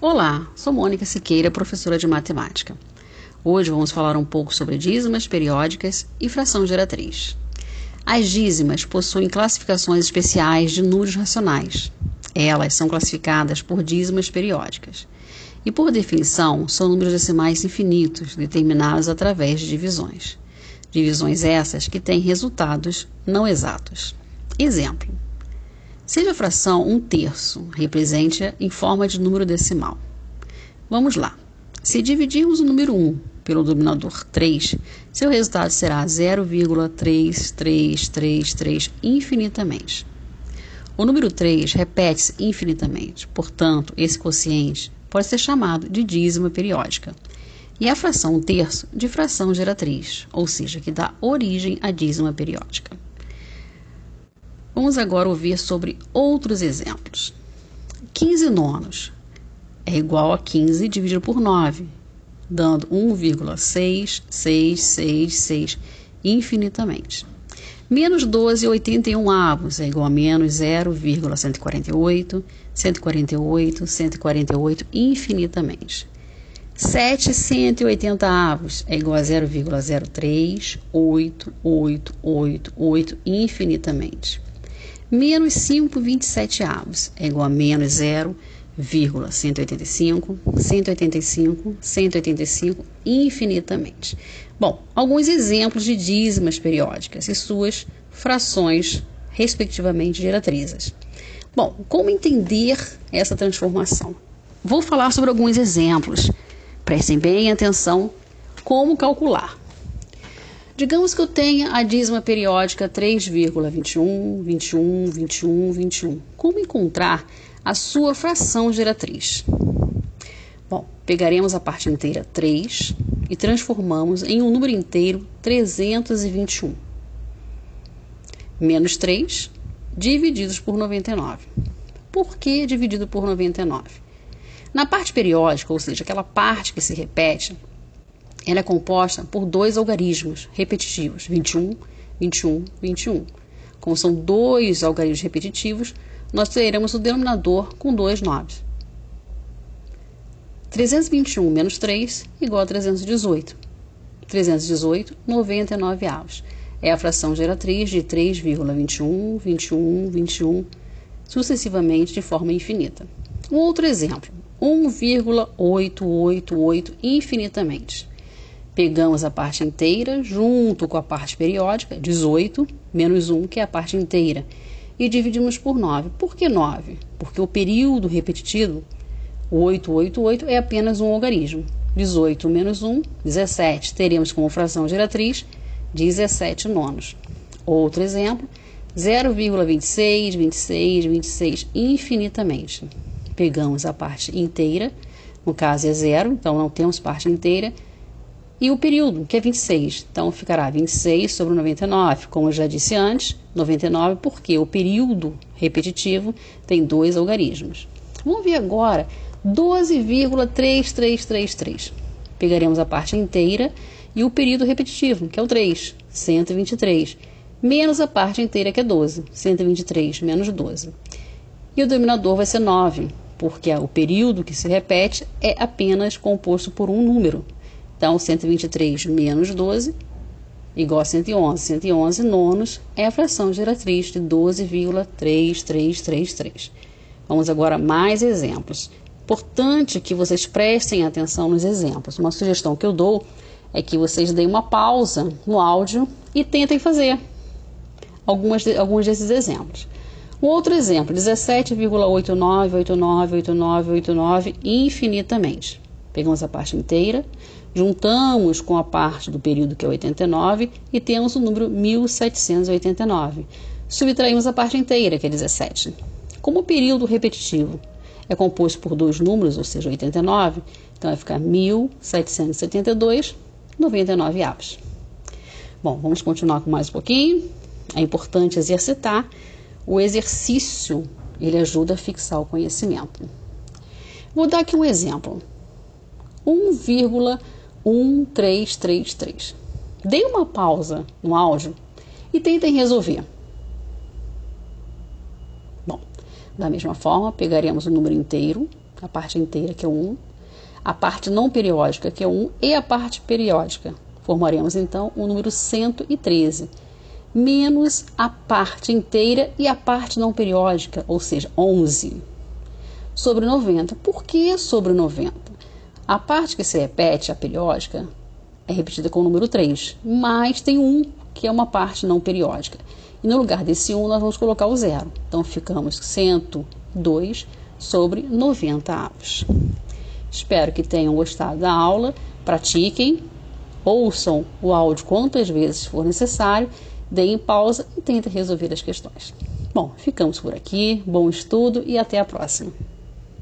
Olá, sou Mônica Siqueira, professora de matemática. Hoje vamos falar um pouco sobre dízimas periódicas e fração geratriz. As dízimas possuem classificações especiais de números racionais. Elas são classificadas por dízimas periódicas. E, por definição, são números decimais infinitos, determinados através de divisões. Divisões essas que têm resultados não exatos. Exemplo: Seja a fração um terço, represente-a em forma de número decimal. Vamos lá. Se dividirmos o número 1 pelo denominador 3, seu resultado será 0,3333 infinitamente. O número 3 repete-se infinitamente, portanto, esse quociente pode ser chamado de dízima periódica. E a fração um terço de fração geratriz, ou seja, que dá origem à dízima periódica. Vamos agora ouvir sobre outros exemplos. 15 nonos é igual a 15 dividido por 9, dando 1,6666 infinitamente. Menos 12 81 avos é igual a menos 0,148, 148, 148 infinitamente. 7 180 avos é igual a 0,03, 8, 8, 8, 8 infinitamente. Menos 5,27 avos é igual a menos 0,185, 185, 185 infinitamente. Bom, alguns exemplos de dízimas periódicas e suas frações, respectivamente, geratrizes. Bom, como entender essa transformação? Vou falar sobre alguns exemplos. Prestem bem atenção como calcular. Digamos que eu tenha a dízima periódica 3,21, 21, 21, 21. Como encontrar a sua fração geratriz? Bom, pegaremos a parte inteira 3 e transformamos em um número inteiro 321. Menos 3 divididos por 99. Por que dividido por 99? Na parte periódica, ou seja, aquela parte que se repete, ela é composta por dois algarismos repetitivos, 21, 21, 21. Como são dois algarismos repetitivos, nós teremos o denominador com dois nomes. 321 menos 3 igual a 318. 318, 99 avos. É a fração geratriz de 3,21, 21, 21, sucessivamente de forma infinita. Um outro exemplo, 1,888 infinitamente. Pegamos a parte inteira junto com a parte periódica, 18, menos 1, que é a parte inteira, e dividimos por 9. Por que 9? Porque o período repetitivo, 888, é apenas um algarismo. 18 menos 1, 17. Teremos como fração geratriz 17 nonos. Outro exemplo, 0,26, 26, 26, infinitamente. Pegamos a parte inteira, no caso é zero, então não temos parte inteira, e o período, que é 26. Então, ficará 26 sobre 99, como eu já disse antes, 99, porque o período repetitivo tem dois algarismos. Vamos ver agora 12,3333. Pegaremos a parte inteira e o período repetitivo, que é o 3, 123, menos a parte inteira, que é 12, 123 menos 12. E o denominador vai ser 9, porque o período que se repete é apenas composto por um número, então, 123 menos 12 igual a 111. 111 nonos é a fração geratriz de 12,3333. Vamos agora a mais exemplos. Importante que vocês prestem atenção nos exemplos. Uma sugestão que eu dou é que vocês deem uma pausa no áudio e tentem fazer algumas de, alguns desses exemplos. Um outro exemplo, 17,89898989 infinitamente. Pegamos a parte inteira, juntamos com a parte do período que é 89 e temos o número 1789. Subtraímos a parte inteira, que é 17. Como o período repetitivo é composto por dois números, ou seja, 89, então vai ficar 1772, 99 avos. Bom, vamos continuar com mais um pouquinho. É importante exercitar. O exercício, ele ajuda a fixar o conhecimento. Vou dar aqui um exemplo. 1,1333. Dê uma pausa no áudio e tentem resolver. Bom, da mesma forma, pegaremos o número inteiro, a parte inteira, que é 1, a parte não periódica, que é 1, e a parte periódica. Formaremos então o número 113, menos a parte inteira e a parte não periódica, ou seja, 11, sobre 90. Por que sobre 90? A parte que se repete, a periódica, é repetida com o número 3, mas tem 1, que é uma parte não periódica. E no lugar desse 1, nós vamos colocar o zero. Então, ficamos 102 sobre 90 avos. Espero que tenham gostado da aula. Pratiquem, ouçam o áudio quantas vezes for necessário, deem pausa e tentem resolver as questões. Bom, ficamos por aqui. Bom estudo e até a próxima.